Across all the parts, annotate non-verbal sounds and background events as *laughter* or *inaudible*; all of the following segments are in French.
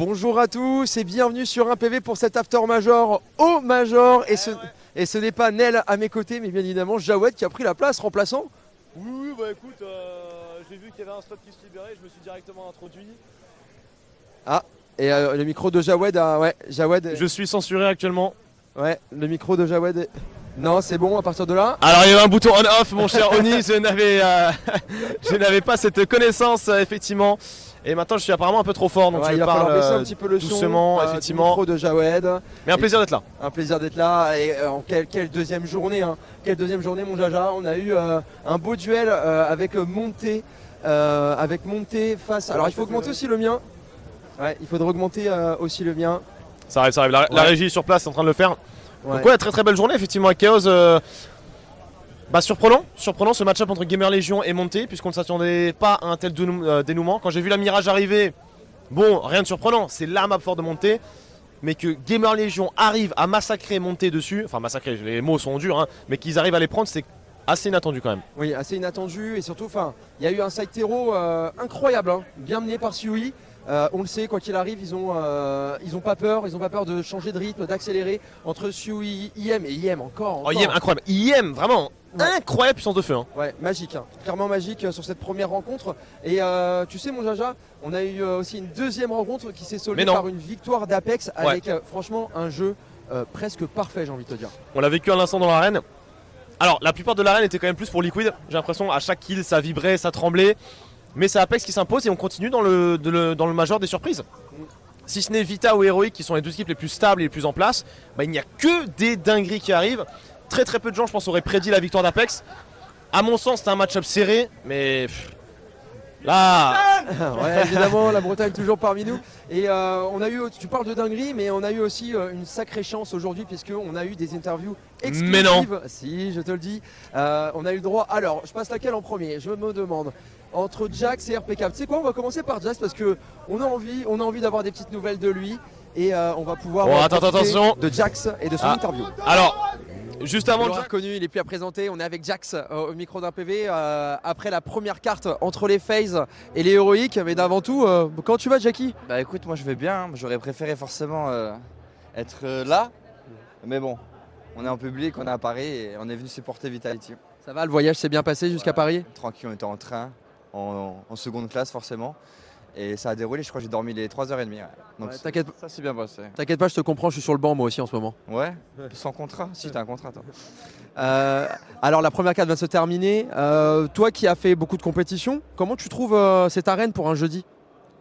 Bonjour à tous et bienvenue sur un PV pour cet after major au major. Et ce, et ce n'est pas Nel à mes côtés, mais bien évidemment Jawed qui a pris la place remplaçant. Oui, oui, bah écoute, euh, j'ai vu qu'il y avait un slot qui se libérait, je me suis directement introduit. Et euh, le micro de Jawed, a- ouais, Jawed, Je suis censuré actuellement. ouais, le micro de Jawed. est- Non, c'est bon à partir de là. Alors il y avait un bouton on-off, mon cher Oni, je n'avais, euh, *laughs* je n'avais pas cette connaissance euh, effectivement. Et maintenant je suis apparemment un peu trop fort, donc Ouais, je il va parle baisser un euh, petit peu le doucement, euh, effectivement. micro de Jawed. Mais un plaisir d'être là. Un plaisir d'être là. Et euh, en quelle, quelle deuxième journée, hein. quelle deuxième journée, mon Jaja. On a eu euh, un beau duel euh, avec Monté, avec Monté face. Alors il faut augmenter aussi le mien. Ouais, il faudrait augmenter aussi le mien. Ça arrive, ça arrive. La, régie sur place est en train de le faire. Ouais. Donc ouais, très très belle journée effectivement avec Chaos. euh, bah surprenant, surprenant ce match-up entre Gamer Légion et Monté, puisqu'on ne s'attendait pas à un tel euh, dénouement. Quand j'ai vu la Mirage arriver, bon, rien de surprenant, c'est la map forte de Monté. Mais que Gamer Légion arrive à massacrer Monté dessus, enfin massacrer, les mots sont durs, hein, mais qu'ils arrivent à les prendre, c'est assez inattendu quand même. Oui, assez inattendu et surtout, enfin, il y a eu un side terreau euh, incroyable, hein, bien mené par Sui. Euh, on le sait, quoi qu'il arrive, ils ont, euh, ils ont pas peur, ils ont pas peur de changer de rythme, d'accélérer entre Sui, IM et IM encore. Oh, encore. IM, incroyable. IM, vraiment, Ouais. incroyable puissance de feu. hein. Ouais, magique, hein. clairement magique euh, sur cette première rencontre. Et tu sais, mon Jaja, on a eu aussi une deuxième rencontre qui s'est soldée par une victoire d'Apex avec franchement un jeu presque parfait, j'ai envie de te dire. On l'a vécu à l'instant dans l'arène. Alors, la plupart de l'arène était quand même plus pour Liquid. J'ai l'impression à chaque kill, ça vibrait, ça tremblait. Mais c'est Apex qui s'impose et on continue dans le, de le- dans le major des surprises. Si ce n'est Vita ou Heroic qui sont les deux équipes les plus stables et les plus en place, bah, il n'y a que des dingueries qui arrivent. Très très peu de gens, je pense, auraient prédit la victoire d'Apex. À mon sens, c'était un match-up serré, mais pff, là, *laughs* ouais, évidemment, la Bretagne toujours parmi nous. Et euh, on a eu, tu parles de dinguerie, mais on a eu aussi euh, une sacrée chance aujourd'hui puisqu'on a eu des interviews exclusives. Mais non. Si, je te le dis. Euh, on a eu le droit. Alors, je passe laquelle en premier? Je me demande. Entre Jax et RPK. Tu sais quoi On va commencer par Jax parce que on a envie, on a envie d'avoir des petites nouvelles de lui et euh, on va pouvoir. Bon, euh, attends, attention. De Jax et de son Ah. interview. alors, juste avant l'aurez reconnu, il est plus à présenter. On est avec Jax euh, au micro d'un PV euh, après la première carte entre les FaZe et les héroïques. Mais d'avant tout, euh, comment tu vas, Jackie? Bah écoute, moi je vais bien. J'aurais préféré forcément euh, être euh, là. Mais bon, on est en public, on est à Paris et on est venu supporter Vitality. Ça va, le voyage s'est bien passé jusqu'à Ouais. Paris? Tranquille, on était en train, en, en seconde classe forcément. Et ça a déroulé, je crois que j'ai dormi les 3h30. ouais. Donc Ouais, T'inquiète ça s'est bien passé. t'inquiète pas, je te comprends, je suis sur le banc moi aussi en ce moment. Ouais, sans contrat Si, t'as un contrat toi. *laughs* Euh, alors la première carte va se terminer. Euh, toi qui as fait beaucoup de compétitions, comment tu trouves euh, cette arène pour un jeudi?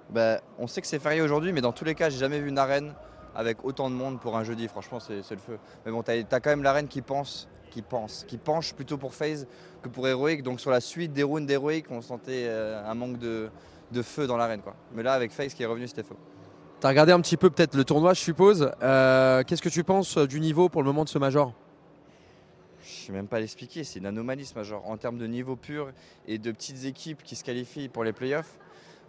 Bah, on sait que c'est férié aujourd'hui, mais dans tous les cas, j'ai jamais vu une arène avec autant de monde pour un jeudi. Franchement, c'est c'est le feu. Mais bon, t'as as quand même l'arène qui pense, qui pense, qui penche plutôt pour FaZe que pour Heroic. Donc sur la suite des rounds d'Heroic, on sentait euh, un manque de, de feu dans l'arène. quoi. Mais là, avec FaZe qui est revenu, c'était feu. T'as regardé un petit peu peut-être le tournoi, je suppose. Euh, Qu'est-ce que tu penses euh, du niveau pour le moment de ce major? Je sais même pas l'expliquer, c'est une anomalie ce major. En termes de niveau pur et de petites équipes qui se qualifient pour les playoffs,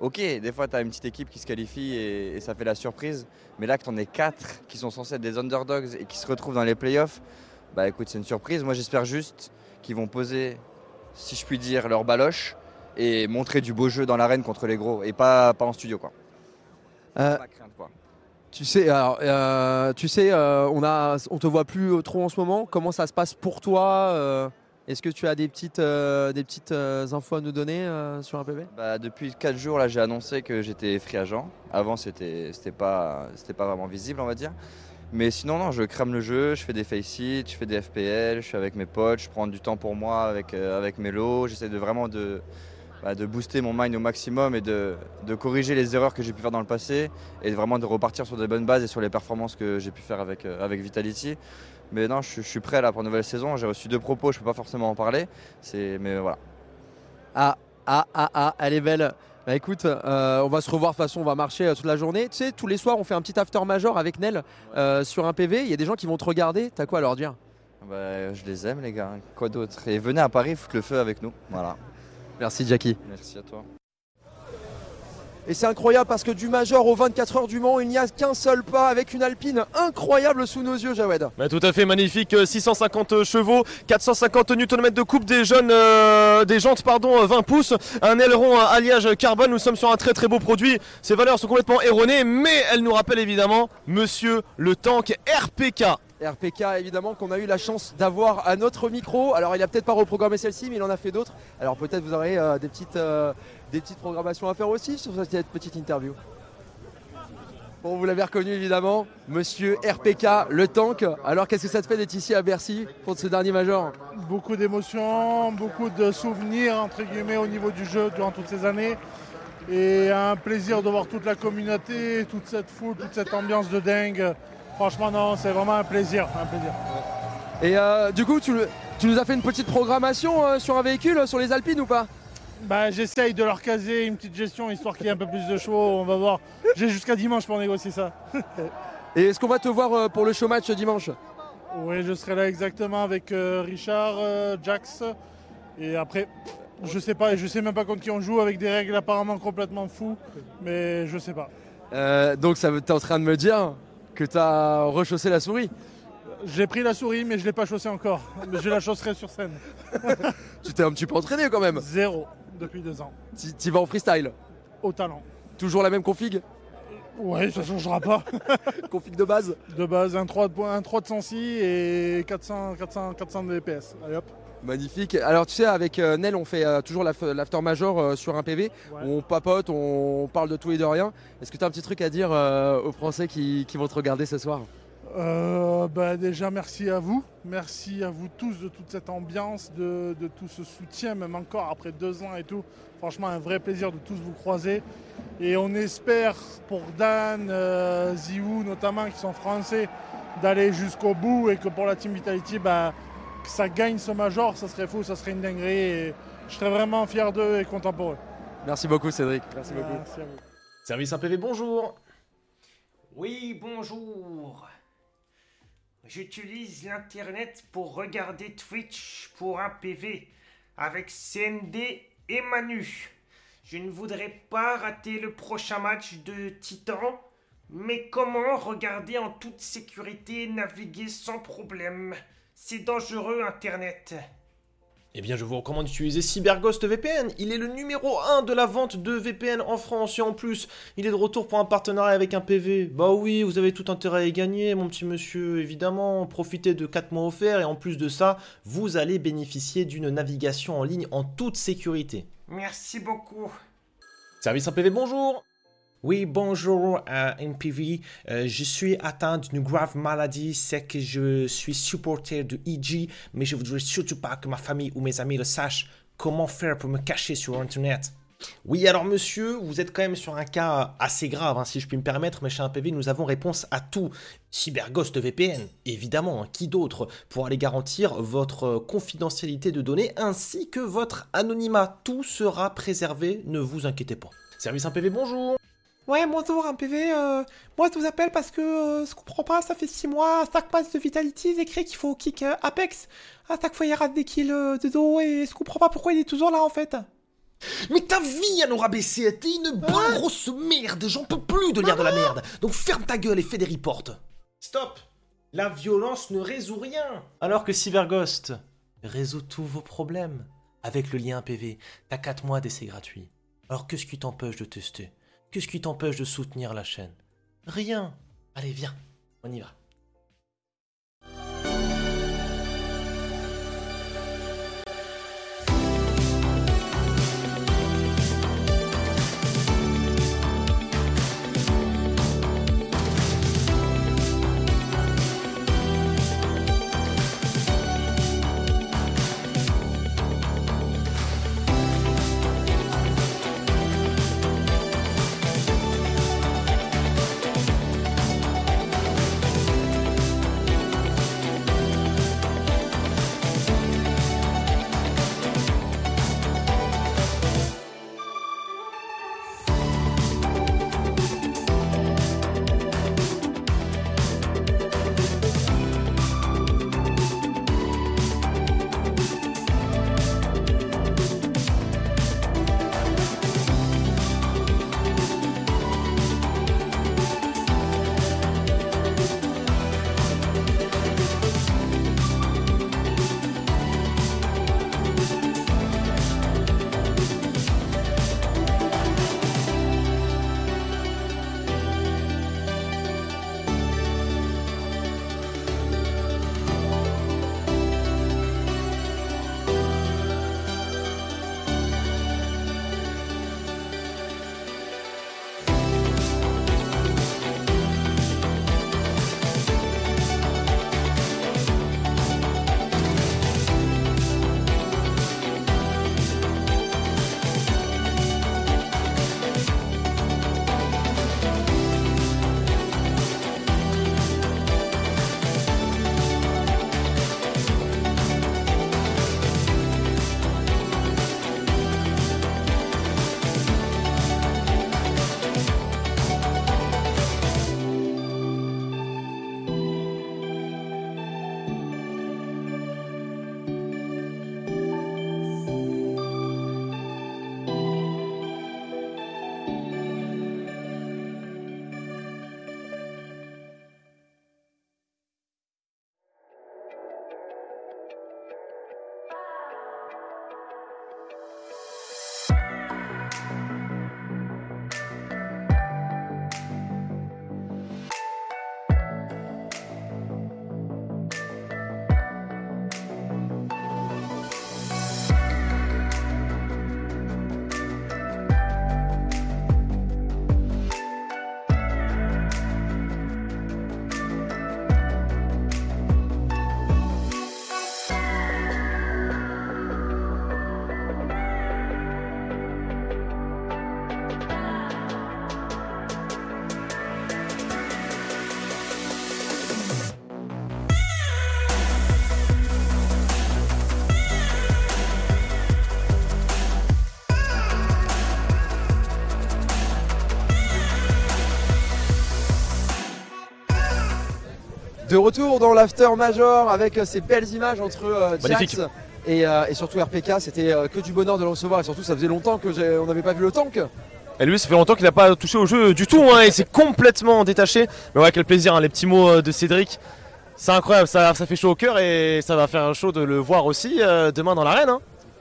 ok, des fois tu as une petite équipe qui se qualifie et, et ça fait la surprise, mais là que tu en es quatre qui sont censés être des underdogs et qui se retrouvent dans les playoffs, bah écoute, c'est une surprise. Moi j'espère juste qu'ils vont poser, si je puis dire, leur baloche et montrer du beau jeu dans l'arène contre les gros et pas, pas en studio quoi. Euh, Pas crainte, quoi. Tu sais, alors, euh, tu sais, euh, on a, on te voit plus trop en ce moment. Comment ça se passe pour toi Est-ce que tu as des petites, des petites infos à nous donner sur un PV Bah, depuis 4 jours, là, j'ai annoncé que j'étais free agent. Avant, c'était c'était pas, c'était pas vraiment visible, on va dire. Mais sinon, non, je crame le jeu, je fais des face je fais des FPL, je suis avec mes potes, je prends du temps pour moi avec, euh, avec mes lots. J'essaie de vraiment de, bah, de booster mon mind au maximum et de, de corriger les erreurs que j'ai pu faire dans le passé et vraiment de repartir sur des bonnes bases et sur les performances que j'ai pu faire avec, euh, avec Vitality. Mais non, je, je suis prêt là pour une nouvelle saison. J'ai reçu deux propos, je peux pas forcément en parler. Mais voilà. Ah, ah, ah, ah, elle est belle. Bah écoute, euh, on va se revoir de toute façon, on va marcher euh, toute la journée. Tu sais, tous les soirs, on fait un petit after major avec Nel euh, sur un PV. Il y a des gens qui vont te regarder. T'as quoi à leur dire? Bah, je les aime les gars, quoi d'autre? Et venez à Paris foutre le feu avec nous. Voilà. Merci Jackie. Merci à toi. Et c'est incroyable parce que du Major au 24 heures du Mans, il n'y a qu'un seul pas avec une Alpine incroyable sous nos yeux, Jawed. Bah, tout à fait magnifique, 650 chevaux, 450 Nm de coupe des jeunes, euh, des jantes pardon, 20 pouces, un aileron à alliage carbone. Nous sommes sur un très très beau produit. Ces valeurs sont complètement erronées, mais elles nous rappellent évidemment Monsieur le tank RPK. RPK évidemment qu'on a eu la chance d'avoir à notre micro. Alors il a peut-être pas reprogrammé celle-ci mais il en a fait d'autres. Alors peut-être vous aurez euh, des, petites, euh, des petites programmations à faire aussi sur cette petite interview. Bon vous l'avez reconnu évidemment, monsieur RPK, le tank. Alors qu'est-ce que ça te fait d'être ici à Bercy pour ce dernier major? Beaucoup d'émotions, beaucoup de souvenirs entre guillemets au niveau du jeu durant toutes ces années. Et un plaisir de voir toute la communauté, toute cette foule, toute cette ambiance de dingue. Franchement, non, c'est vraiment un plaisir. Un plaisir. Et euh, du coup, tu, nous as fait une petite programmation euh, sur un véhicule, euh, sur les Alpines ou pas? Bah, J'essaye de leur caser une petite gestion histoire qu'il y ait un peu plus de chevaux. On va voir. J'ai jusqu'à dimanche pour négocier ça. *laughs* Et est-ce qu'on va te voir pour le show match dimanche? Oui, je serai là exactement avec Richard, Jax. Et après, je sais pas, je sais même pas contre qui on joue avec des règles apparemment complètement fous, mais je sais pas. donc ça es en train de me dire que tu as rechaussé la souris? J'ai pris la souris, mais je ne l'ai pas chaussée encore. Mais je la chausserai sur scène. *laughs* tu t'es un petit peu entraîné quand même Zéro, depuis deux ans. Tu vas en freestyle Au talent. Toujours la même config Ouais, ça ne changera pas. *laughs* config de base De base, un 3 de, un 3 de sensi et 400, 400, 400 de DPS. Allez hop. Magnifique. Alors tu sais, avec euh, Nel, on fait euh, toujours l'after major euh, sur un PV. On papote, on parle de tout et de rien. Est-ce que tu as un petit truc à dire aux Français qui, vont te regarder ce soir? Bah, Déjà, merci à vous. Merci à vous tous de toute cette ambiance, de, tout ce soutien, même encore après deux ans et tout. Franchement, un vrai plaisir de tous vous croiser. Et on espère pour Dan, Ziou notamment, qui sont français, d'aller jusqu'au bout et que pour la Team Vitality, bah, que ça gagne ce major, ça serait fou, ça serait une dinguerie. Et je serais vraiment fier d'eux et content pour eux. Merci beaucoup Cédric. Merci beaucoup. Merci à vous. Service PV, bonjour. Oui, bonjour. J'utilise l'internet pour regarder Twitch pour un PV avec CND et Manu. Je ne voudrais pas rater le prochain match de Titan, mais comment regarder en toute sécurité et naviguer sans problème? C'est dangereux Internet. Eh bien, je vous recommande d'utiliser CyberGhost VPN. Il est le numéro 1 de la vente de VPN en France. Et en plus, il est de retour pour un partenariat avec un PV. Bah oui, vous avez tout intérêt à y gagner, mon petit monsieur, évidemment. Profitez de 4 mois offerts. Et en plus de ça, vous allez bénéficier d'une navigation en ligne en toute sécurité. Merci beaucoup. Service en PV, bonjour oui, bonjour euh, NPV. Euh, je suis atteint d'une grave maladie. C'est que je suis supporter de EG, mais je voudrais surtout pas que ma famille ou mes amis le sachent. Comment faire pour me cacher sur Internet? Oui, alors monsieur, vous êtes quand même sur un cas assez grave, hein, si je puis me permettre, mais chez un PV, nous avons réponse à tout. CyberGhost VPN, évidemment, hein, qui d'autre pour aller garantir votre confidentialité de données ainsi que votre anonymat? Tout sera préservé, ne vous inquiétez pas. Service 1 PV, bonjour Ouais, bonjour, un PV. Euh, moi, je vous appelle parce que euh, je comprends pas, ça fait 6 mois, chaque match de Vitality, c'est écrit qu'il faut kick euh, Apex. À chaque fois, il rate des kills de dos et je comprends pas pourquoi il est toujours là en fait? Mais ta vie, elle aura baissé, t'es une bonne grosse merde, j'en peux plus de lire de la merde. Donc ferme ta gueule et fais des reports. Stop La violence ne résout rien. Alors que CyberGhost résout tous vos problèmes. Avec le lien PV, t'as 4 mois d'essai gratuit. Alors qu'est-ce qui t'empêche de tester? Qu'est-ce qui t'empêche de soutenir la chaîne? Rien. Allez, viens, on y va. De retour dans l'after major avec euh, ces belles images entre euh. Jax et, euh, et surtout RPK. C'était que du bonheur de le recevoir et surtout ça faisait longtemps que j'ai- on n'avait pas vu le tank. Et lui, ça fait longtemps qu'il n'a pas touché au jeu du tout, hein, il s'est complètement détaché. Mais ouais, quel plaisir, hein, les petits mots de Cédric. C'est incroyable, ça, ça fait chaud au cœur et ça va faire chaud de le voir aussi euh, demain dans l'arène. hein.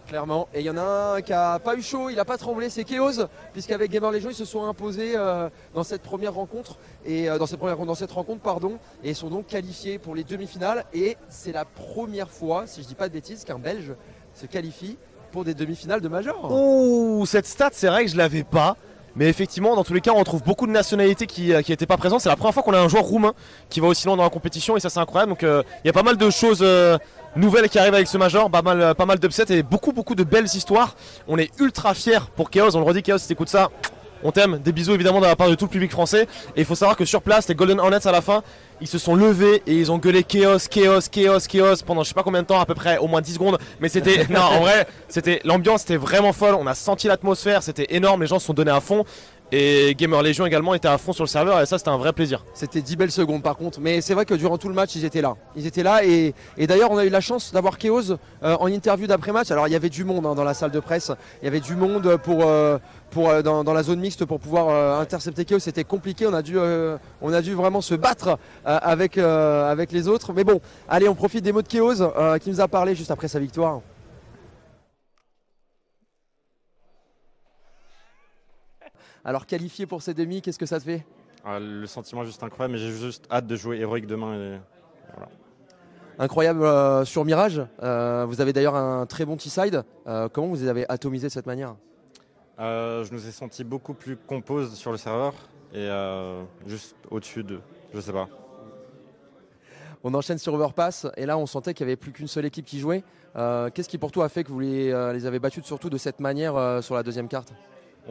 Clairement. Et il y en a un qui a pas eu chaud, il a pas tremblé, c'est Chaos, puisqu'avec Gamer Legion ils se sont imposés euh, dans cette première rencontre et euh, dans cette première dans cette rencontre pardon et sont donc qualifiés pour les demi-finales et c'est la première fois, si je dis pas de bêtises, qu'un Belge se qualifie pour des demi-finales de Major. Ouh, cette stat, c'est vrai que je l'avais pas. Mais effectivement, dans tous les cas, on retrouve beaucoup de nationalités qui n'étaient pas présentes. C'est la première fois qu'on a un joueur roumain qui va aussi loin dans la compétition et ça, c'est incroyable. Donc, euh, il y a pas mal de choses euh, nouvelles qui arrivent avec ce major, pas mal, pas mal d'upsets et beaucoup, beaucoup de belles histoires. On est ultra fiers pour Chaos. On le redit, Chaos, si t'écoutes ça, on t'aime. Des bisous évidemment de la part de tout le public français. Et il faut savoir que sur place, les Golden Hornets à la fin, ils se sont levés et ils ont gueulé Chaos, Chaos, Chaos, Chaos pendant je sais pas combien de temps, à peu près au moins 10 secondes. Mais c'était, *laughs* non, en vrai, c'était l'ambiance était vraiment folle. On a senti l'atmosphère, c'était énorme. Les gens se sont donnés à fond. Et Gamer Legion également était à fond sur le serveur et ça c'était un vrai plaisir. C'était 10 belles secondes par contre, mais c'est vrai que durant tout le match ils étaient là. Ils étaient là et, d'ailleurs on a eu la chance d'avoir Chaos euh, en interview d'après-match. Alors il y avait du monde hein, dans la salle de presse, il y avait du monde pour, euh, euh, dans, la zone mixte pour pouvoir intercepter Chaos. C'était compliqué, on a dû, vraiment se battre avec, les autres. Mais bon, allez on profite des mots de Chaos qui nous a parlé juste après sa victoire. Alors qualifié pour ces demi, qu'est-ce que ça te fait? Ah, le sentiment est juste incroyable, mais j'ai juste hâte de jouer héroïque demain. Et... incroyable euh, sur Mirage. Euh, vous avez d'ailleurs un très bon T-side. Euh, comment vous les avez atomisés de cette manière? Euh, je nous ai senti beaucoup plus compose sur le serveur et juste au-dessus de, je sais pas. On enchaîne sur Overpass et là on sentait qu'il n'y avait plus qu'une seule équipe qui jouait. Qu'est-ce qui pour toi a fait que vous les, les avez battus surtout de cette manière sur la deuxième carte?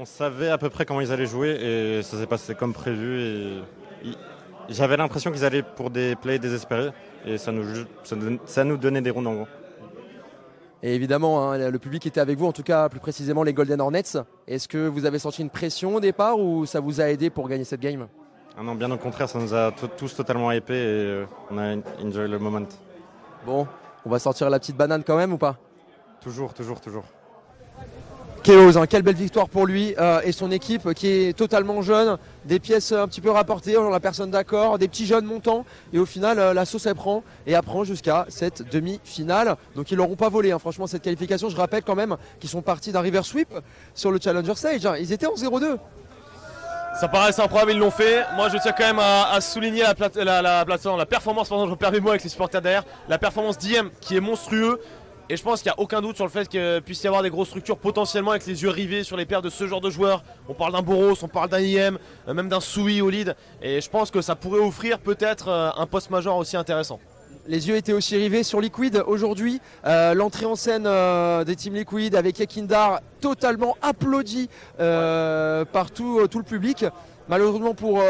On savait à peu près comment ils allaient jouer et ça s'est passé comme prévu. Et j'avais l'impression qu'ils allaient pour des plays désespérés et ça nous, ça nous- donnait des rounds en gros. Et évidemment, hein, le public était avec vous, en tout cas plus précisément les Golden Hornets. Est-ce que vous avez senti une pression au départ ou ça vous a aidé pour gagner cette game? Ah non, bien au contraire, ça nous a to- tous totalement hypé et euh, on a enjoy le moment. Bon, on va sortir la petite banane quand même ou pas? Toujours, toujours, toujours. Quelle belle victoire pour lui euh, et son équipe qui est totalement jeune, des pièces un petit peu rapportées, on la personne d'accord, des petits jeunes montants et au final euh, la sauce elle prend et apprend jusqu'à cette demi-finale. Donc ils l'auront pas volé hein, franchement cette qualification. Je rappelle quand même qu'ils sont partis d'un river sweep sur le Challenger Stage. hein. Ils étaient en 0-2. Ça paraissait improbable, ils l'ont fait. Moi, je tiens quand même à, souligner la, la, performance, pardon, je perds mes mots avec les supporters derrière, la performance d'IM qui est monstrueux. Et je pense qu'il n'y a aucun doute sur le fait qu'il puisse y avoir des grosses structures potentiellement avec les yeux rivés sur les paires de ce genre de joueurs. On parle d'un Boros, on parle d'un IM, euh, même d'un Sui au lead. Et je pense que ça pourrait offrir peut-être euh, un post-major aussi intéressant. Les yeux étaient aussi rivés sur Liquid aujourd'hui. Euh, L'entrée en scène des Team Liquid avec Ekindar totalement applaudi par tout, tout le public. Malheureusement pour,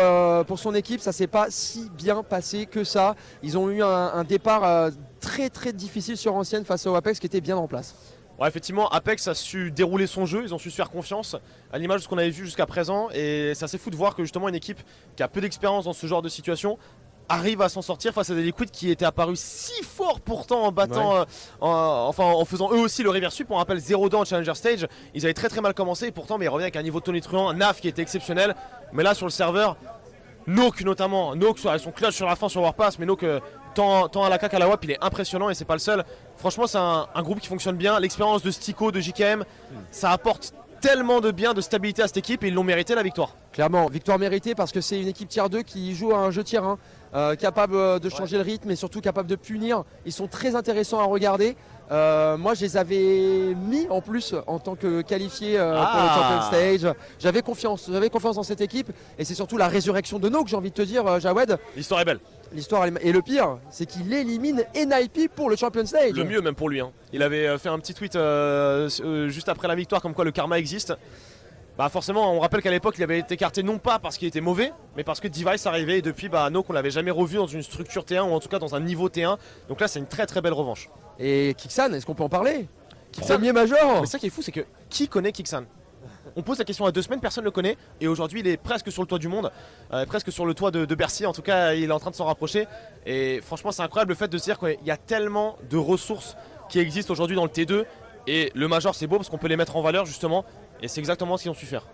pour son équipe, ça s'est pas si bien passé que ça. Ils ont eu un, départ très très difficile sur ancienne face au Apex qui était bien en place. Ouais, effectivement, Apex a su dérouler son jeu, ils ont su se faire confiance à l'image de ce qu'on avait vu jusqu'à présent. Et c'est assez fou de voir que justement une équipe qui a peu d'expérience dans ce genre de situation arrive à s'en sortir face à des liquides qui étaient apparus si forts pourtant en battant, euh, en- enfin en faisant eux aussi le reverse. On rappelle 0 dans Challenger Stage. Ils avaient très très mal commencé et pourtant mais ils revenaient avec un niveau tonitruant, Naf qui était exceptionnel. Mais là sur le serveur, Nook notamment, Nook avec son clutch sur la fin sur Warpass, mais Nook euh, tant, tant à la cac à la WAP, il est impressionnant et c'est pas le seul. Franchement, c'est un, un groupe qui fonctionne bien. L'expérience de Stico, de JKM, ça apporte tellement de bien, de stabilité à cette équipe et ils l'ont mérité la victoire. Clairement, victoire méritée parce que c'est une équipe tier 2 qui joue à un jeu tier 1, euh, capable euh, de changer le rythme et surtout capable de punir. Ils sont très intéressants à regarder. Euh, moi, je les avais mis en plus en tant que qualifiés euh, pour le Ah. Champion Stage. J'avais confiance, j'avais confiance dans cette équipe et c'est surtout la résurrection de Nook, j'ai envie de te dire, Jawed. L'histoire est belle. L'histoire et le pire, c'est qu'il élimine NIP pour le Champion Stage. Le mieux même pour lui. hein. Il avait euh, fait un petit tweet euh, euh, juste après la victoire comme quoi le karma existe. Bah forcément, on rappelle qu'à l'époque, il avait été écarté non pas parce qu'il était mauvais, mais parce que Device arrivait et depuis, bah, Nook, on l'avait jamais revu dans une structure T1 ou en tout cas dans un niveau T1. Donc là, c'est une très très belle revanche. Et Kixan, est-ce qu'on peut en parler? Kixan- Premier major Mais ça qui est fou, c'est que qui connaît Kixan On pose la question à deux semaines, personne ne le connaît. Et aujourd'hui, il est presque sur le toit du monde, euh, presque sur le toit de, Bercy. En tout cas, il est en train de s'en rapprocher. Et franchement, c'est incroyable le fait de se dire qu'il y a tellement de ressources qui existent aujourd'hui dans le T2. Et le Major, c'est beau parce qu'on peut les mettre en valeur justement. Et c'est exactement ce qu'ils ont su faire.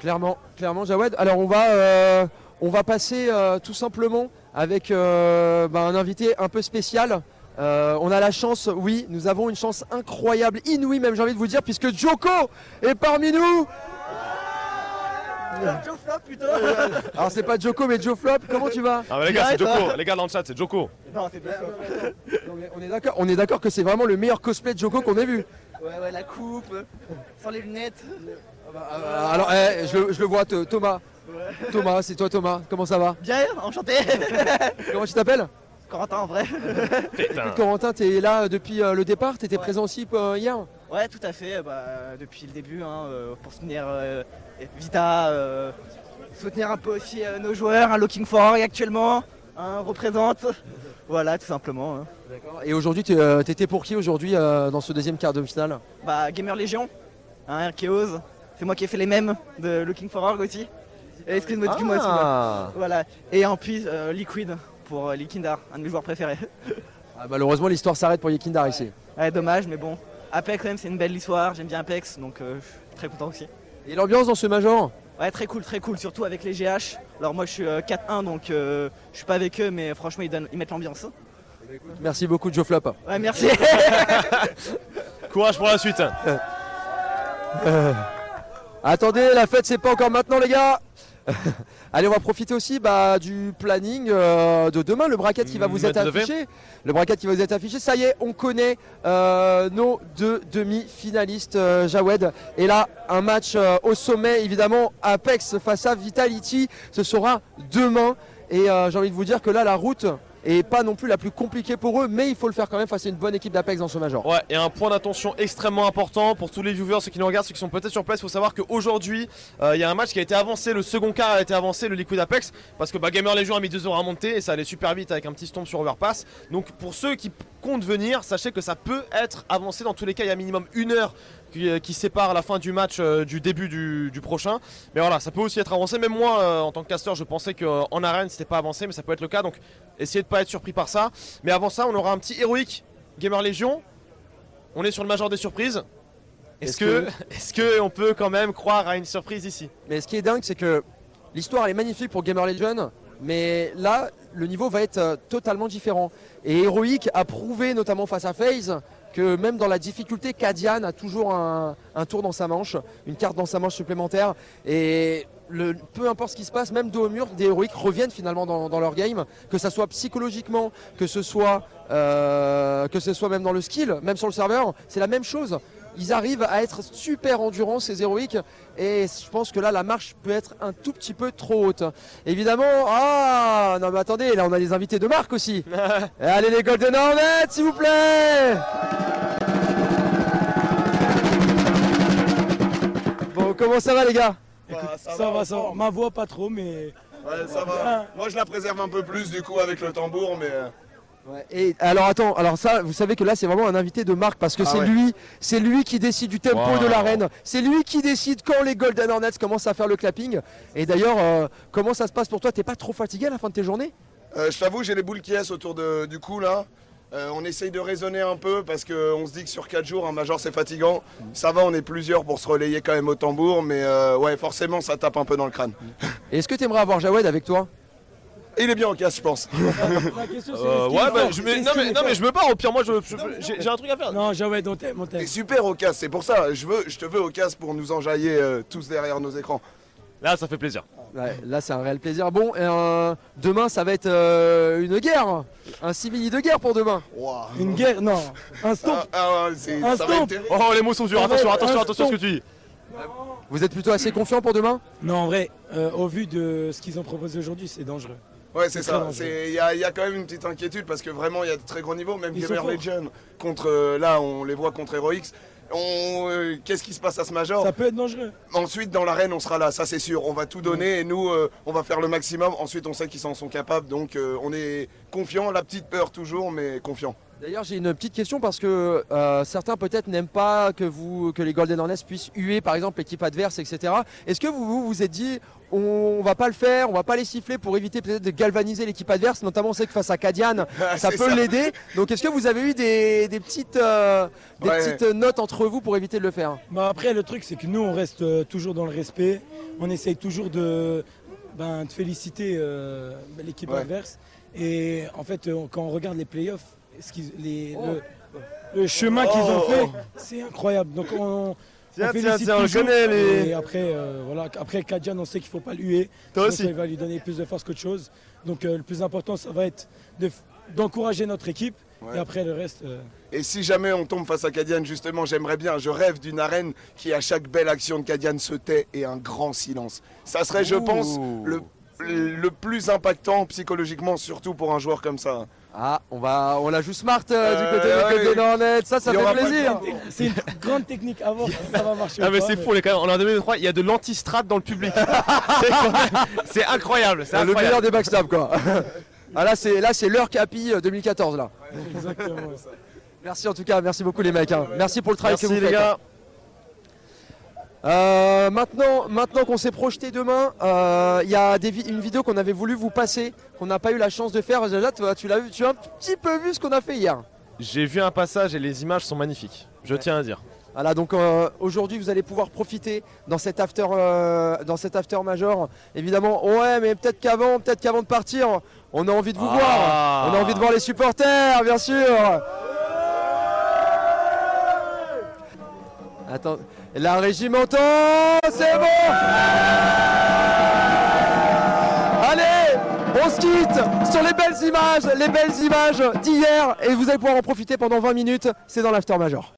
Clairement, clairement, Jawed. Alors on va, euh, on va passer euh, tout simplement avec bah, un invité un peu spécial. Euh, on a la chance, oui, nous avons une chance incroyable, inouïe même, j'ai envie de vous dire, puisque Joko est parmi nous. Alors c'est pas Joko mais Joe Flop, comment tu vas? Ah, bah, les gars, c'est Joko. Les gars dans le chat, c'est Joko. Non, On est d'accord, on est d'accord que c'est vraiment le meilleur cosplay de Joko qu'on ait vu. Ouais, ouais, la coupe, sans les lunettes. Euh, alors, eh, je, le- je le vois, Th- Thomas. Thomas, c'est toi Thomas, comment ça va? Bien, enchanté. Comment tu t'appelles? Corentin en vrai. *laughs* Corentin, t'es là depuis euh, le départ, t'étais Ouais. présent aussi euh, hier? Ouais, tout à fait. Bah, depuis le début, hein, euh, pour soutenir euh, Vita, euh, soutenir un peu aussi euh, nos joueurs, un Looking for actuellement, un représente. Voilà, tout simplement. hein. Et aujourd'hui, t'es, euh, t'étais pour qui aujourd'hui euh, dans ce deuxième quart de finale? Bah, Gamer Légion, hein, Archeos. C'est moi qui ai fait les mêmes de Looking for Org aussi. Et Screen Mode moi aussi. ouais. Ah. Voilà. Et en plus, euh, Liquid pour euh, Likindar, un de mes joueurs préférés. *laughs* Ah, Malheureusement, l'histoire s'arrête pour Yekindar ici. Ouais, dommage, mais bon. Apex, quand même, c'est une belle histoire. J'aime bien Apex, donc euh, je suis très content aussi. Et l'ambiance dans ce major Ouais, très cool, très cool, surtout avec les GH. Alors, moi, je suis euh, 4-1, donc euh, je suis pas avec eux, mais franchement, ils, donnent, ils mettent l'ambiance. Merci beaucoup, Joe Flop. Ouais, merci. *laughs* Courage pour la suite. Attendez, la fête, c'est pas encore maintenant, les gars *laughs* Allez, on va profiter aussi bah, du planning euh, de demain, le bracket qui va vous être affiché. Le bracket qui va vous être affiché. Ça y est, on connaît euh, nos deux demi-finalistes, euh, Jawed. Et là, un match euh, au sommet, évidemment, Apex face à Vitality. Ce sera demain. Et j'ai envie de vous dire que là, la route est pas non plus la plus compliquée pour eux, mais il faut le faire quand même face à une bonne équipe d'Apex dans ce major. Ouais, et un point d'attention extrêmement important pour tous les viewers, ceux qui nous regardent, ceux qui sont peut-être sur place. Il faut savoir qu'aujourd'hui, euh, il y a un match qui a été avancé, le second quart a été avancé, le Liquid Apex, parce que bah, Gamer Legion a mis deux heures à monter et ça allait super vite avec un petit stomp sur Overpass. Donc pour ceux qui comptent venir, sachez que ça peut être avancé. Dans tous les cas, il y a minimum une heure qui, euh, qui sépare la fin du match euh, du début du, du prochain. Mais voilà, ça peut aussi être avancé. Même moi, euh, en tant que caster, je pensais qu'en arène, c'était pas avancé, mais ça peut être le cas. Donc essayez de pas être surpris par ça. Mais avant ça, on aura un petit héroïque Gamer Legion. On est sur le major des surprises. Est-ce Est-ce que, *laughs* est-ce que on peut quand même croire à une surprise ici? Mais ce qui est dingue, c'est que l'histoire elle est magnifique pour Gamer Legion, mais là, le niveau va être totalement différent. Et Heroic a prouvé, notamment face à FaZe, que même dans la difficulté, Kadian a toujours un, tour dans sa manche, une carte dans sa manche supplémentaire. Et peu importe ce qui se passe, même dos au mur, des Heroic reviennent finalement dans, dans leur game, que ce soit psychologiquement, que ce soit, euh, que ce soit même dans le skill, même sur le serveur, c'est la même chose. Ils arrivent à être super endurants ces héroïques et je pense que là la marche peut être un tout petit peu trop haute. Évidemment, ah non mais attendez, là on a des invités de marque aussi. *laughs* Allez les Golden Hornets s'il vous plaît Bon comment ça va les gars? Ça, va, ça va. Ma voix pas trop, mais. Ouais, ça va. Moi, je la préserve un peu plus du coup avec le tambour, mais. Et alors attends, alors ça, vous savez que là c'est vraiment un invité de marque parce que Ah c'est ouais. lui, c'est lui qui décide du tempo Wow. de l'arène, c'est lui qui décide quand les Golden Hornets commencent à faire le clapping. Et d'ailleurs, euh, comment ça se passe pour toi? T'es pas trop fatigué à la fin de tes journées? Euh, je t'avoue, j'ai les boules qui est autour de- du cou là. Euh, on essaye de raisonner un peu parce qu'on se dit que sur 4 jours, un major c'est fatigant. Ça va, on est plusieurs pour se relayer quand même au tambour, mais ouais, forcément ça tape un peu dans le crâne. Est-ce que tu aimerais avoir Jawed avec toi? Il est bien en casse, je pense. *laughs* La question, c'est Euh, est-ce qu'il Ouais, est bah, fort je, mais, Est-ce non, qu'il mais, est non, mais fort je me barre. Au pire, moi, je, je- j'ai j'ai un truc à faire. Non, Jawed, on t'aime, on t'aime. T'es super au casse, c'est pour ça. Je, veux, je te veux au casse pour nous enjailler euh, tous derrière nos écrans. Là, ça fait plaisir. Ouais, Là c'est un réel plaisir. Bon, euh, demain ça va être euh, une guerre, un simili de guerre pour demain. Une guerre, non. Un stomp. Ah, ah, c'est- Un ça va être stomp. terrible. Oh, les mots sont durs. Attention, attention, attention à ce que tu dis. Vous êtes plutôt assez confiant pour demain? Non, en vrai, euh, au vu de ce qu'ils ont proposé aujourd'hui, c'est dangereux. Ouais, c'est ça. Il y, a- il y a quand même une petite inquiétude parce que vraiment, il y a de très gros niveaux. Même Gamer. Legion, contre, euh, là, on les voit contre Heroics. Euh, Qu'est-ce qui se passe à ce major? Ça peut être dangereux. Ensuite, dans l'arène, on sera là, ça c'est sûr. On va tout donner et nous, euh, on va faire le maximum. Ensuite, on sait qu'ils en sont capables, donc euh, on est confiant. La petite peur toujours, mais confiant. D'ailleurs, j'ai une petite question parce que euh, certains peut-être n'aiment pas que, vous, que les Golden Hornets puissent huer par exemple l'équipe adverse, etc. Est-ce que vous vous, vous êtes dit on va pas le faire, on va pas les siffler pour éviter peut-être de galvaniser l'équipe adverse, notamment on sait que face à Kadian, *laughs* ça C'est peut ça. l'aider. Donc est-ce que vous avez eu des, des petites, euh, des Ouais. petites notes entre vous pour éviter de le faire? Bah après, le truc, c'est que nous, on reste euh, toujours dans le respect. On essaye toujours de, ben, de féliciter euh, l'équipe Ouais. adverse. Et en fait, quand on regarde les playoffs, les- Oh. le, le chemin qu'ils ont Oh, fait, oh. c'est incroyable. Donc on, Tiens, on tiens, félicite tiens, on le toujours. connaît, les- Et après, euh, voilà, après Kadian, on sait qu'il ne faut pas le huer. Toi Sinon, aussi. Ça va lui donner plus de force qu'autre chose. Donc euh, le plus important, ça va être de d'encourager notre équipe. Ouais. Et après, le reste. euh, Et si jamais on tombe face à Kadian, justement, j'aimerais bien, je rêve d'une arène qui, à chaque belle action de Kadian, se tait et un grand silence. Ça serait, je Ouh. pense, le, le plus impactant psychologiquement, surtout pour un joueur comme ça. Ah, on, va, on la joue smart euh, du Euh, côté ouais. des Hornets, ça, ça fait plaisir. C'est une grande technique à voir si ça va marcher. Ah mais c'est fou, on est quand même, on est en 2023, il y a de l'antistrade dans le public. *laughs* C'est incroyable, c'est le meilleur des backstabs quoi. *laughs* ah là c'est là c'est l'heure Capi euh, 2014 là. Exactement. Merci en tout cas, merci beaucoup les mecs. hein. Merci pour le travail Merci que vous les faites. gars. Euh, maintenant, maintenant qu'on s'est projeté demain, euh, il y a des vi- une vidéo qu'on avait voulu vous passer, qu'on n'a pas eu la chance de faire. Jaja, toi, tu l'as vu, tu as un petit peu vu ce qu'on a fait hier. J'ai vu un passage et les images sont magnifiques, je tiens à dire. Voilà, donc euh, aujourd'hui vous allez pouvoir profiter dans cet after, euh, dans cet after major. Évidemment, ouais, mais peut-être qu'avant, peut-être qu'avant de partir, on a envie de vous Ah. voir. On a envie de voir les supporters, bien sûr. Attends, la régie c'est bon. Allez, on se quitte sur les belles images, les belles images d'hier, et vous allez pouvoir en profiter pendant 20 minutes. C'est dans l'after major.